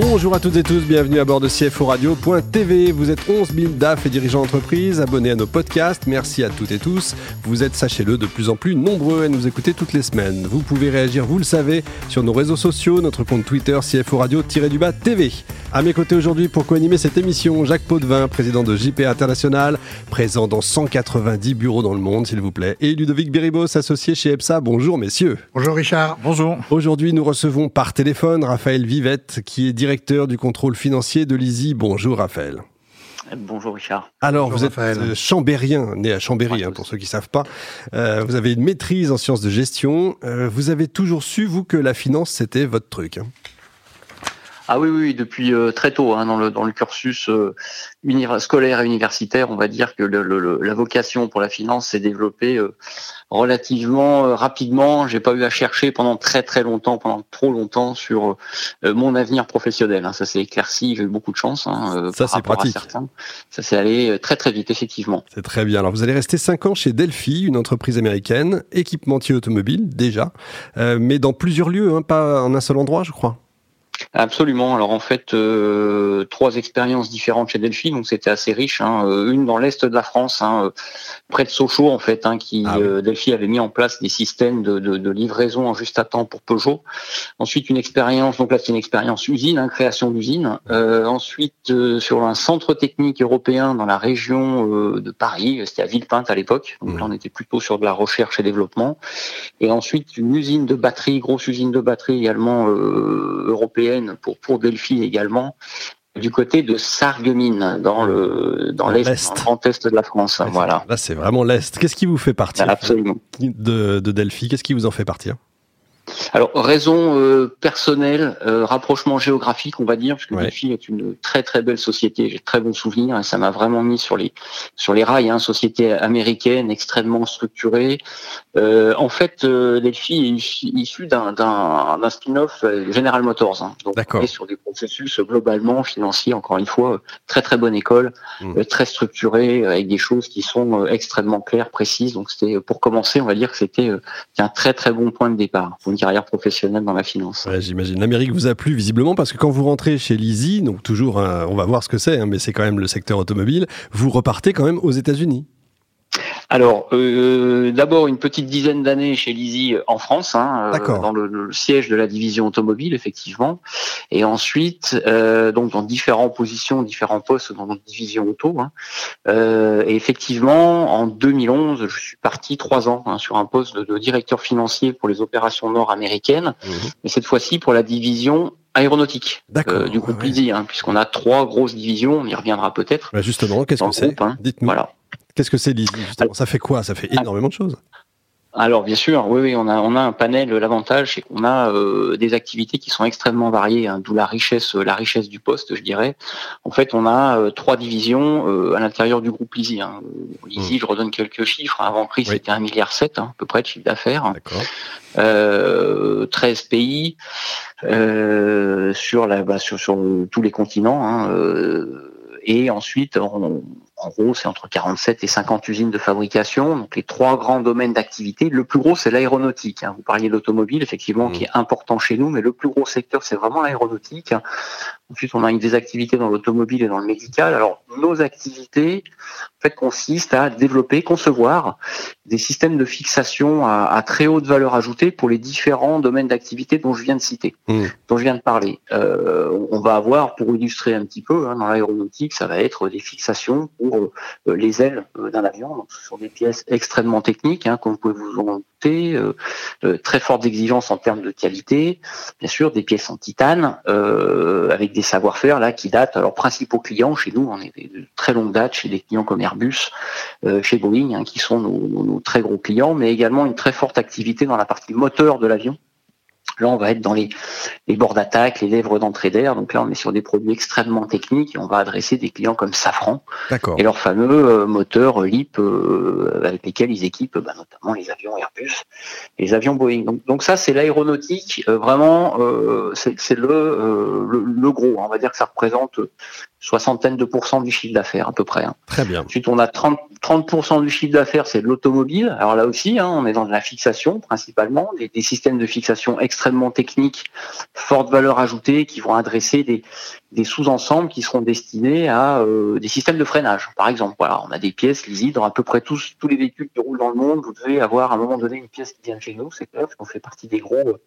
Bonjour à toutes et tous, bienvenue à bord de CFO Radio.tv. Vous êtes 11 000 DAF et dirigeants d'entreprise, abonnés à nos podcasts. Merci à toutes et tous. Vous êtes, sachez-le, de plus en plus nombreux à nous écouter toutes les semaines. Vous pouvez réagir, vous le savez, sur nos réseaux sociaux, notre compte Twitter CFO Radio-du-bas TV. À mes côtés aujourd'hui pour co-animer cette émission, Jacques Potvin, président de JP International, présent dans 190 bureaux dans le monde, s'il vous plaît, et Ludovic Beribos, associé chez EPSA. Bonjour messieurs. Bonjour Richard. Bonjour. Aujourd'hui, nous recevons par téléphone Raphaël Vivette, qui est directeur directeur du contrôle financier de l'ISI. Bonjour Raphaël. Bonjour Richard. Alors vous êtes euh, chambérien, né à Chambéry, hein, pour ceux qui ne savent pas. Euh, vous avez une maîtrise en sciences de gestion. Euh, vous avez toujours su, vous, que la finance, c'était votre truc. Hein. Ah oui, oui, depuis très tôt hein, dans, le, dans le cursus scolaire et universitaire, on va dire que le, la vocation pour la finance s'est développée relativement euh, rapidement. J'ai pas eu à chercher pendant très très longtemps, pendant trop longtemps sur euh, mon avenir professionnel. Hein. Ça s'est éclairci, j'ai eu beaucoup de chance. Hein, euh, ça c'est pratique. Ça s'est allé très très vite, effectivement. C'est très bien. Alors vous allez rester cinq ans chez Delphi, une entreprise américaine, équipementier automobile déjà, mais dans plusieurs lieux, hein, pas en un seul endroit, je crois. Absolument. Alors en fait, euh, trois expériences différentes chez Delphi, donc c'était assez riche. Hein. Euh, une dans l'est de la France, hein, euh, près de Sochaux en fait, hein, qui ah Delphi avait mis en place des systèmes de, de, de, livraison en juste à temps pour Peugeot. Ensuite une expérience, donc là c'est une expérience usine, création d'usine. ensuite sur un centre technique européen dans la région de Paris, c'était à Villepinte à l'époque. Donc là on était plutôt sur de la recherche et développement. Et ensuite une usine de batterie, grosse usine de batterie également européenne pour, pour Delphi également, du côté de Sarreguemines, dans le dans l'est, le grand est de la France. voilà. Là, c'est vraiment l'est. Qu'est-ce qui vous fait partir de, de Delphi? Qu'est-ce qui vous en fait partir? Alors raison euh, personnelle, euh, rapprochement géographique, on va dire, parce que Delphi est une très très belle société. J'ai très bons souvenirs et ça m'a vraiment mis sur les sur les rails. Hein, société américaine extrêmement structurée. Euh, en fait, Delphi est issu d'un d'un spin-off General Motors. Hein, donc on est sur des processus globalement financiers. Encore une fois, très très bonne école, mmh. très structurée avec des choses qui sont extrêmement claires, précises. Donc c'était pour commencer, on va dire que c'était un très très bon point de départ professionnelle dans la finance. J'imagine. L'Amérique vous a plu visiblement parce que quand vous rentrez chez Lizzie, donc toujours, on va voir ce que c'est, hein, mais c'est quand même le secteur automobile, vous repartez quand même aux États-Unis. Alors, euh, d'abord une petite dizaine d'années chez Lizzie en France, hein, euh, dans le, siège de la division automobile, effectivement, et ensuite euh, donc dans différentes positions, différents postes dans notre division auto. Hein. et effectivement, en 2011, je suis parti trois ans hein, sur un poste de, directeur financier pour les opérations nord-américaines, mmh. mais cette fois-ci pour la division aéronautique du groupe Lizzie, puisqu'on a trois grosses divisions, on y reviendra peut-être. Bah, justement, qu'est-ce que c'est Dites-nous. Voilà. Qu'est-ce que c'est Lizzie Ça fait quoi? Ça fait énormément de choses. Alors bien sûr, oui, oui, on a on a un panel. L'avantage, c'est qu'on a euh, des activités qui sont extrêmement variées, hein, d'où la richesse la richesse du poste, je dirais. En fait, on a euh, trois divisions euh, à l'intérieur du groupe Lizzie. Hein. Lizzie, hmm. je redonne quelques chiffres. Avant crise, c'était un milliard sept, hein, à peu près de chiffre d'affaires. 13 pays sur la bah, sur, sur tous les continents. et ensuite, on, en gros, c'est entre 47 et 50 usines de fabrication. Donc, les trois grands domaines d'activité. Le plus gros, c'est l'aéronautique. Hein. Vous parliez d'automobile, effectivement, qui est mmh. important chez nous, mais le plus gros secteur, c'est vraiment l'aéronautique. Ensuite, on a des activités dans l'automobile et dans le médical. Alors, nos activités, en fait, consistent à développer, concevoir des systèmes de fixation à, très haute valeur ajoutée pour les différents domaines d'activité dont je viens de citer, mmh. dont je viens de parler. Euh, on va avoir, pour illustrer un petit peu, hein, dans l'aéronautique, ça va être des fixations pour euh, les ailes euh, d'un avion. Ce sont des pièces extrêmement techniques, hein, comme vous pouvez vous en douter, euh, très fortes exigences en termes de qualité. Bien sûr, des pièces en titane, avec des savoir-faire là qui datent. Alors, principaux clients chez nous, on est de très longue date chez des clients comme Airbus, chez Boeing, hein, qui sont nos très gros clients, mais également une très forte activité dans la partie moteur de l'avion Là, on va être dans les, les bords d'attaque, les lèvres d'entrée d'air. Donc là, on est sur des produits extrêmement techniques et on va adresser des clients comme Safran et leurs fameux euh, moteurs LIP euh, avec lesquels ils équipent bah, notamment les avions Airbus et les avions Boeing. Donc, donc ça, c'est l'aéronautique. Euh, vraiment, c'est le, le, le, gros. On va dire que ça représente soixantaine de pourcents du chiffre d'affaires à peu près. Hein. Très bien. Ensuite, on a 30, 30% du chiffre d'affaires, c'est de l'automobile. Alors là aussi, hein, on est dans de la fixation principalement, des, des, systèmes de fixation extrêmement techniques, forte valeur ajoutée, qui vont adresser des, des sous-ensembles qui seront destinés à euh, des systèmes de freinage. Par exemple, voilà, on a des pièces lisibles dans à peu près tous, tous les véhicules qui roulent dans le monde. Vous devez avoir à un moment donné une pièce qui vient de chez nous, c'est clair, parce qu'on fait partie des gros,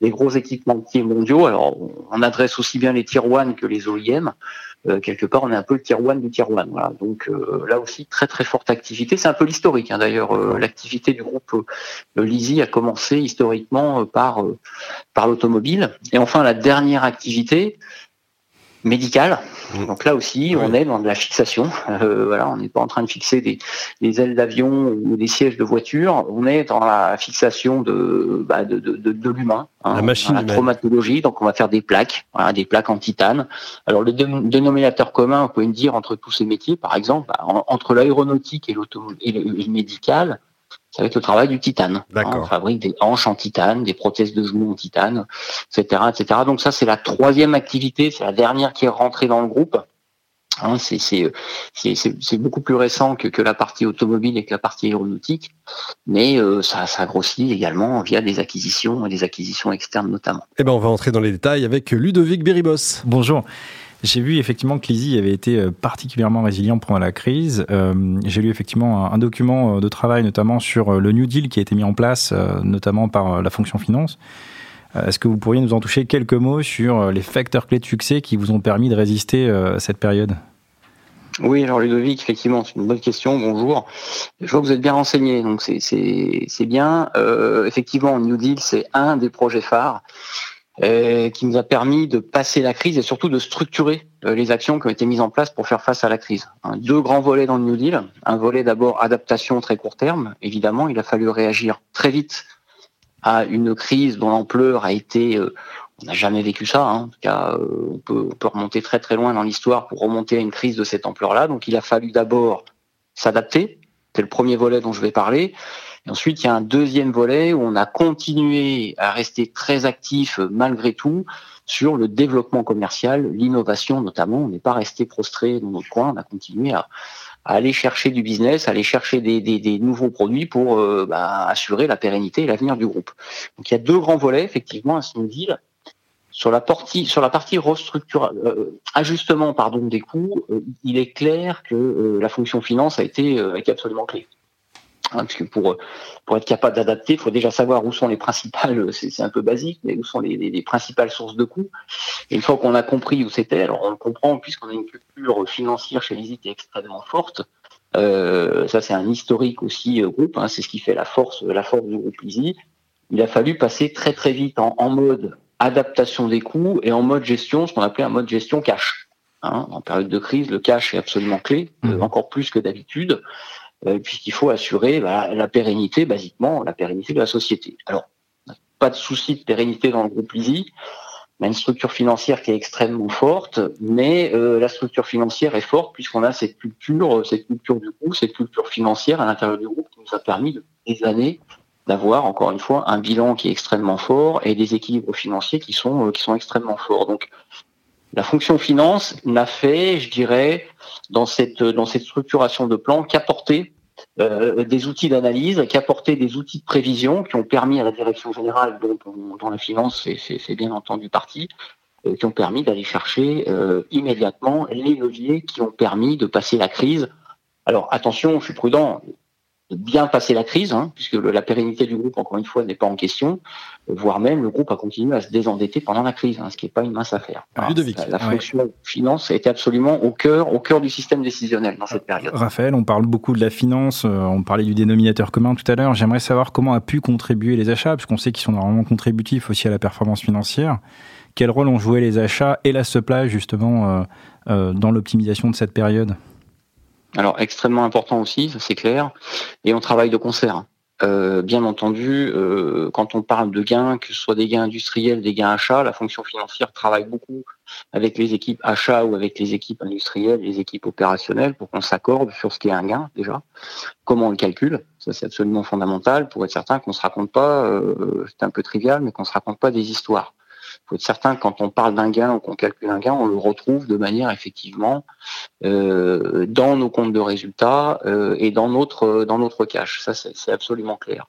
des gros équipementiers mondiaux. Alors, on adresse aussi bien les tier 1 que les OEM. Euh, quelque part, on est un peu le tier 1 du tier 1. Voilà. Donc euh, là aussi, très très forte activité. C'est un peu l'historique. Hein, D'ailleurs, euh, l'activité du groupe Lisi a commencé historiquement par par l'automobile. Et enfin, la dernière activité, médicale. Mmh. Donc là aussi, on est dans de la fixation. Euh, voilà, on n'est pas en train de fixer des, des ailes d'avion ou des sièges de voiture. On est dans la fixation de bah, de, de, de, de l'humain, hein, la machine, la traumatologie. Donc on va faire des plaques, voilà, des plaques en titane. Alors le dénominateur commun, on peut dire entre tous ces métiers, par exemple, bah, entre l'aéronautique et l'automobile et le médical, ça va être le travail du titane. On fabrique des hanches en titane, des prothèses de genoux en titane, etc., etc. Donc ça, c'est la troisième activité, c'est la dernière qui est rentrée dans le groupe. Hein, c'est beaucoup plus récent que, que, la partie automobile et que la partie aéronautique, mais euh, ça, ça grossit également via des acquisitions et des acquisitions externes notamment. Eh ben, on va entrer dans les détails avec Ludovic Beribos. Bonjour. J'ai vu effectivement que Lizzie avait été euh, particulièrement résilient pendant la crise. Euh, j'ai lu effectivement un, document euh, de travail notamment sur le New Deal qui a été mis en place notamment par la fonction finance. Est-ce que vous pourriez nous en toucher quelques mots sur les facteurs clés de succès qui vous ont permis de résister à cette période? Oui, alors Ludovic, effectivement, c'est une bonne question. Bonjour. Je vois que vous êtes bien renseigné, donc c'est bien. Effectivement, New Deal, c'est un des projets phares. Euh, qui nous a permis de passer la crise et surtout de structurer euh, les actions qui ont été mises en place pour faire face à la crise. Deux grands volets dans le New Deal. Un volet d'abord adaptation très court terme. Évidemment, il a fallu réagir très vite à une crise dont l'ampleur a été euh, on n'a jamais vécu ça. Hein. En tout cas, peut, on peut remonter très très loin dans l'histoire pour remonter à une crise de cette ampleur-là. Donc, il a fallu d'abord s'adapter. C'est le premier volet dont je vais parler. Ensuite, il y a un deuxième volet où on a continué à rester très actif euh, malgré tout sur le développement commercial, l'innovation notamment. On n'est pas resté prostré dans notre coin, on a continué à, aller chercher du business, aller chercher des, nouveaux produits pour euh, bah, assurer la pérennité et l'avenir du groupe. Donc il y a deux grands volets effectivement à ce deal. Sur la partie, sur la partie euh, ajustement pardon des coûts, il est clair que la fonction finance a été, a été absolument clé. Hein, parce que pour pour être capable d'adapter, il faut déjà savoir où sont les principales, c'est un peu basique, mais où sont les, les, principales sources de coûts. Et une fois qu'on a compris où c'était, alors on le comprend puisqu'on a une culture financière chez Lizzie qui est extrêmement forte. Euh, ça c'est un historique aussi euh, groupe, hein, c'est ce qui fait la force la force du groupe Lizzie. Il a fallu passer très très vite en, en mode adaptation des coûts et en mode gestion, ce qu'on appelait un mode gestion cash. Hein, en période de crise, le cash est absolument clé, mmh. encore plus que d'habitude. Euh, puisqu'il faut assurer bah, la pérennité, basiquement, la pérennité de la société. Alors, pas de souci de pérennité dans le groupe Lisi. On a une structure financière qui est extrêmement forte, mais euh, la structure financière est forte puisqu'on a cette culture, cette culture du groupe, cette culture financière à l'intérieur du groupe qui nous a permis depuis des années d'avoir encore une fois un bilan qui est extrêmement fort et des équilibres financiers qui sont euh, qui sont extrêmement forts. Donc la fonction finance n'a fait, je dirais, dans cette dans cette structuration de plan qu'apporter euh, des outils d'analyse, qu'apporter des outils de prévision qui ont permis à la direction générale, dont, la finance c'est bien entendu partie, euh, qui ont permis d'aller chercher euh, immédiatement les leviers qui ont permis de passer la crise. Alors attention, je suis prudent, bien passer la crise, hein, puisque la pérennité du groupe, encore une fois, n'est pas en question, voire même le groupe a continué à se désendetter pendant la crise, hein, ce qui n'est pas une mince affaire. la, fonction finance a été absolument au cœur, au cœur du système décisionnel dans cette période. Raphaël, on parle beaucoup de la finance, euh, on parlait du dénominateur commun tout à l'heure. J'aimerais savoir comment a pu contribuer les achats, puisqu'on sait qu'ils sont normalement contributifs aussi à la performance financière. Quel rôle ont joué les achats et la supply justement euh, euh, dans l'optimisation de cette période? Alors extrêmement important aussi, ça c'est clair, et on travaille de concert. Euh, bien entendu, euh, quand on parle de gains, que ce soit des gains industriels, des gains achats, la fonction financière travaille beaucoup avec les équipes achats ou avec les équipes industrielles, les équipes opérationnelles, pour qu'on s'accorde sur ce qui est un gain déjà. Comment on le calcule Ça c'est absolument fondamental pour être certain qu'on se raconte pas, euh, c'est un peu trivial, mais qu'on se raconte pas des histoires faut être certain quand on parle d'un gain ou qu'on calcule un gain, on le retrouve de manière effectivement euh, dans nos comptes de résultats euh, et dans notre dans notre cash. Ça, c'est absolument clair.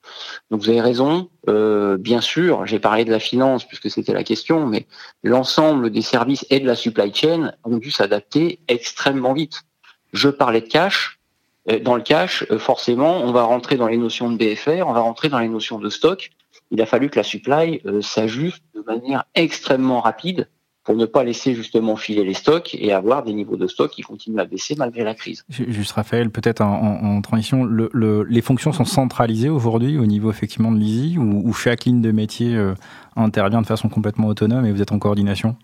Donc vous avez raison. Euh, bien sûr, j'ai parlé de la finance puisque c'était la question, mais l'ensemble des services et de la supply chain ont dû s'adapter extrêmement vite. Je parlais de cash. Dans le cash, forcément, on va rentrer dans les notions de BFR, on va rentrer dans les notions de stock il a fallu que la supply euh, s'ajuste de manière extrêmement rapide pour ne pas laisser justement filer les stocks et avoir des niveaux de stock qui continuent à baisser malgré la crise. Juste Raphaël, peut-être en, transition, les fonctions sont centralisées aujourd'hui au niveau effectivement de l'ISI ou, chaque ligne de métier euh, intervient de façon complètement autonome et vous êtes en coordination?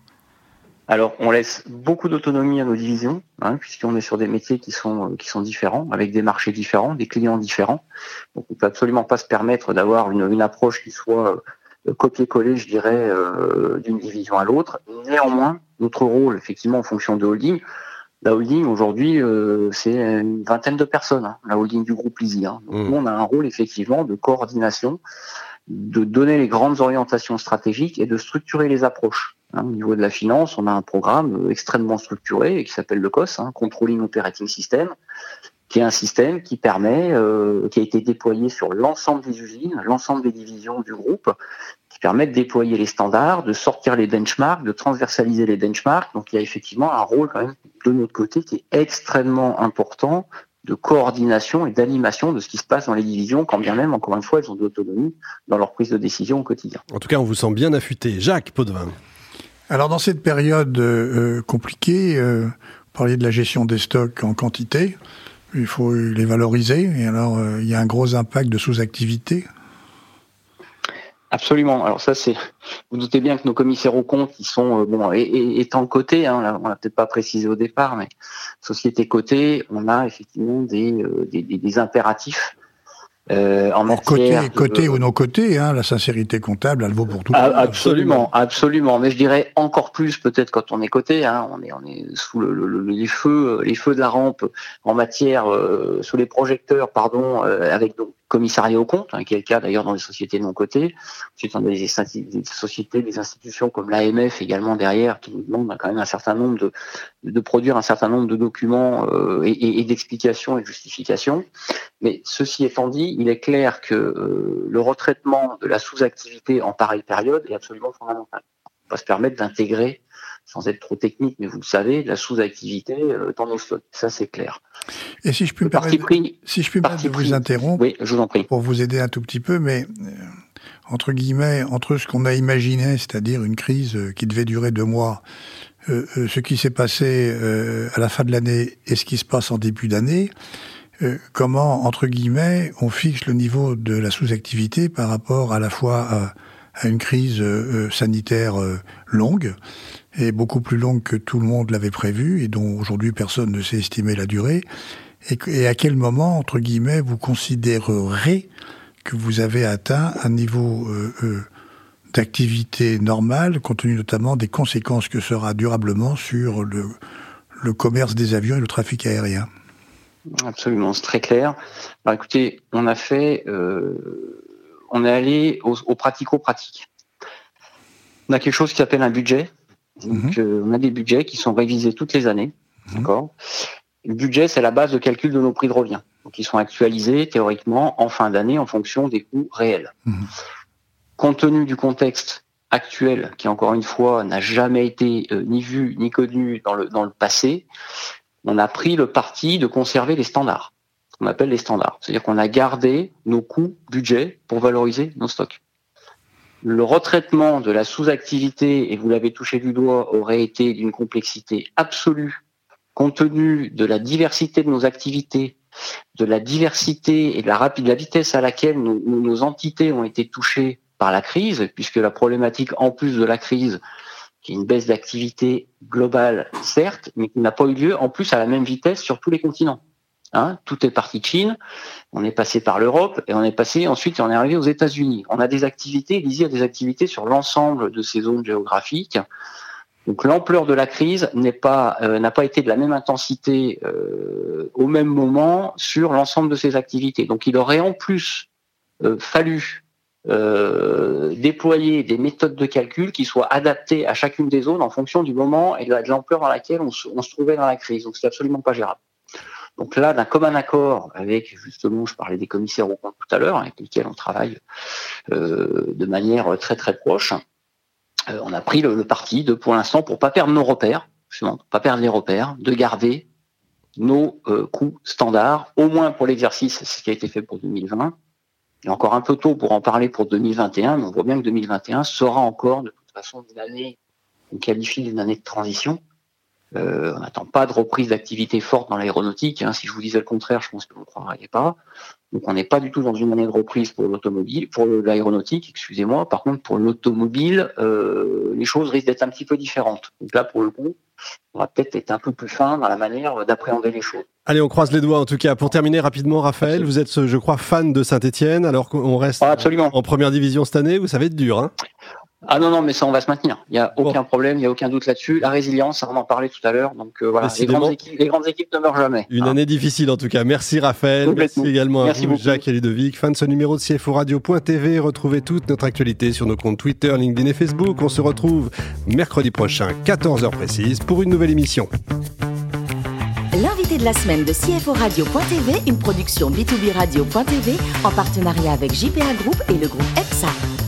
Alors, on laisse beaucoup d'autonomie à nos divisions, hein, puisqu'on est sur des métiers qui sont euh, qui sont différents, avec des marchés différents, des clients différents. Donc, on peut absolument pas se permettre d'avoir une, une approche qui soit euh, copier-coller, je dirais, euh, d'une division à l'autre. Néanmoins, notre rôle, effectivement, en fonction de holding, la holding aujourd'hui, c'est une vingtaine de personnes, hein, la holding du groupe Lisi. Hein. Donc, mmh. on a un rôle effectivement de coordination, de donner les grandes orientations stratégiques et de structurer les approches. Hein, au niveau de la finance, on a un programme euh, extrêmement structuré qui s'appelle le COS, hein, Controlling Operating System, qui est un système qui permet, euh, qui a été déployé sur l'ensemble des usines, l'ensemble des divisions du groupe, qui permet de déployer les standards, de sortir les benchmarks, de transversaliser les benchmarks. Donc il y a effectivement un rôle quand même de notre côté qui est extrêmement important de coordination et d'animation de ce qui se passe dans les divisions, quand bien même, encore une fois, elles ont de l'autonomie dans leur prise de décision au quotidien. En tout cas, on vous sent bien affûté. Jacques Potvin. Alors dans cette période euh, compliquée, euh, vous parliez de la gestion des stocks en quantité, il faut les valoriser, et alors euh, il y a un gros impact de sous-activité. Absolument. Alors ça, c'est. Vous doutez bien que nos commissaires aux comptes, ils sont bon, étant cotés. Hein, on l'a peut-être pas précisé au départ, mais société cotée, on a effectivement des, des impératifs euh, en côté, côté ou non côté, hein, la sincérité comptable, elle vaut pour tout. Ah, absolument, absolument. Mais je dirais encore plus peut-être quand on est côté. Hein, on est, on est sous le, les feux, les feux de la rampe en matière, euh, sous les projecteurs, pardon, euh, avec donc commissariat au compte, hein, qui est le cas d'ailleurs dans les sociétés non cotées. Ensuite, on a des, sociétés, des institutions comme l'AMF également derrière, qui nous demandent quand même un certain nombre de, de produire un certain nombre de documents euh, et, et, d'explications et de justifications. Mais ceci étant dit, il est clair que euh, le retraitement de la sous-activité en pareille période est absolument fondamental. On va se permettre d'intégrer sans être trop technique, mais vous le savez, la sous-activité euh, dans nos stocks. Ça, c'est clair. Et si je puis me permettre, si je puis de vous interrompre, oui, je vous en prie. pour vous aider un tout petit peu, mais euh, entre guillemets, entre ce qu'on a imaginé, c'est-à-dire une crise qui devait durer deux mois, ce qui s'est passé à la fin de l'année et ce qui se passe en début d'année, comment, entre guillemets, on fixe le niveau de la sous-activité par rapport à la fois à, une crise sanitaire longue est beaucoup plus longue que tout le monde l'avait prévu et dont aujourd'hui personne ne sait estimer la durée. Et, à quel moment, entre guillemets, vous considérerez que vous avez atteint un niveau euh, euh, d'activité normale, compte tenu notamment des conséquences que sera durablement sur le commerce des avions et le trafic aérien? Absolument, c'est très clair. Alors écoutez, on a fait, euh, on est allé au, au pratico-pratique. On a quelque chose qui s'appelle un budget, donc, mhm. euh, on a des budgets qui sont révisés toutes les années. Mhm. D'accord? Le budget, c'est la base de calcul de nos prix de revient. Donc, ils sont actualisés théoriquement en fin d'année en fonction des coûts réels. Mhm. Compte tenu du contexte actuel, qui encore une fois n'a jamais été euh, ni vu ni connu dans le, dans le passé, on a pris le parti de conserver les standards, qu'on appelle les standards. C'est-à-dire qu'on a gardé nos coûts budget pour valoriser nos stocks le retraitement de la sous-activité, et vous l'avez touché du doigt, aurait été d'une complexité absolue, compte tenu de la diversité de nos activités, de la diversité et de la, vitesse à laquelle nos, entités ont été touchées par la crise, puisque la problématique, en plus de la crise, qui est une baisse d'activité globale, certes, mais qui n'a pas eu lieu en plus à la même vitesse sur tous les continents. Hein, tout est parti de Chine, on est passé par l'Europe et on est passé ensuite on est arrivé aux États-Unis. On a des activités, Lizzie a des activités sur l'ensemble de ces zones géographiques. Donc l'ampleur de la crise n'est pas euh, n'a pas été de la même intensité euh, au même moment sur l'ensemble de ces activités. Donc il aurait en plus euh, fallu euh, déployer des méthodes de calcul qui soient adaptées à chacune des zones en fonction du moment et de l'ampleur dans laquelle on se, trouvait dans la crise. Donc c'est absolument pas gérable. Donc là, d'un commun accord avec, justement, je parlais des commissaires au compte tout à l'heure, avec lesquels on travaille euh, de manière très très proche, euh, on a pris le, parti de, pour l'instant, pour pas perdre nos repères, justement, pas perdre les repères, de garder nos coûts standards, au moins pour l'exercice, ce qui a été fait pour 2020. Et encore un peu tôt pour en parler pour 2021, mais on voit bien que 2021 sera encore, de toute façon, une année, on qualifie d'une année de transition, euh, on n'attend pas de reprise d'activité forte dans l'aéronautique. Hein. Si je vous disais le contraire, je pense que vous ne croiriez pas. Donc on n'est pas du tout dans une année de reprise pour l'automobile, pour l'aéronautique, excusez-moi. Par contre, pour l'automobile, euh, les choses risquent d'être un petit peu différentes. Donc là, pour le coup, on va peut-être être un peu plus fin dans la manière d'appréhender les choses. Allez, on croise les doigts en tout cas. Pour terminer rapidement, Raphaël, vous êtes, je crois, fan de Saint-Etienne, alors qu'on reste ah, absolument. en première division cette année. Vous savez être dur, hein ah non, non, mais ça, on va se maintenir. Il n'y a aucun problème, il n'y a aucun doute là-dessus. La résilience, on en parlait tout à l'heure. Donc euh, voilà, les grandes, équipes, les grandes, équipes, ne meurent jamais. Une hein. année difficile en tout cas. Merci Raphaël. Merci également à vous, Jacques et Ludovic. Fin de ce numéro de CFO Radio.tv. Retrouvez toute notre actualité sur nos comptes Twitter, LinkedIn et Facebook. On se retrouve mercredi prochain, 14h précise, pour une nouvelle émission. L'invité de la semaine de CFO Radio.tv, une production B2B Radio.tv en partenariat avec JPA Group et le groupe EPSA.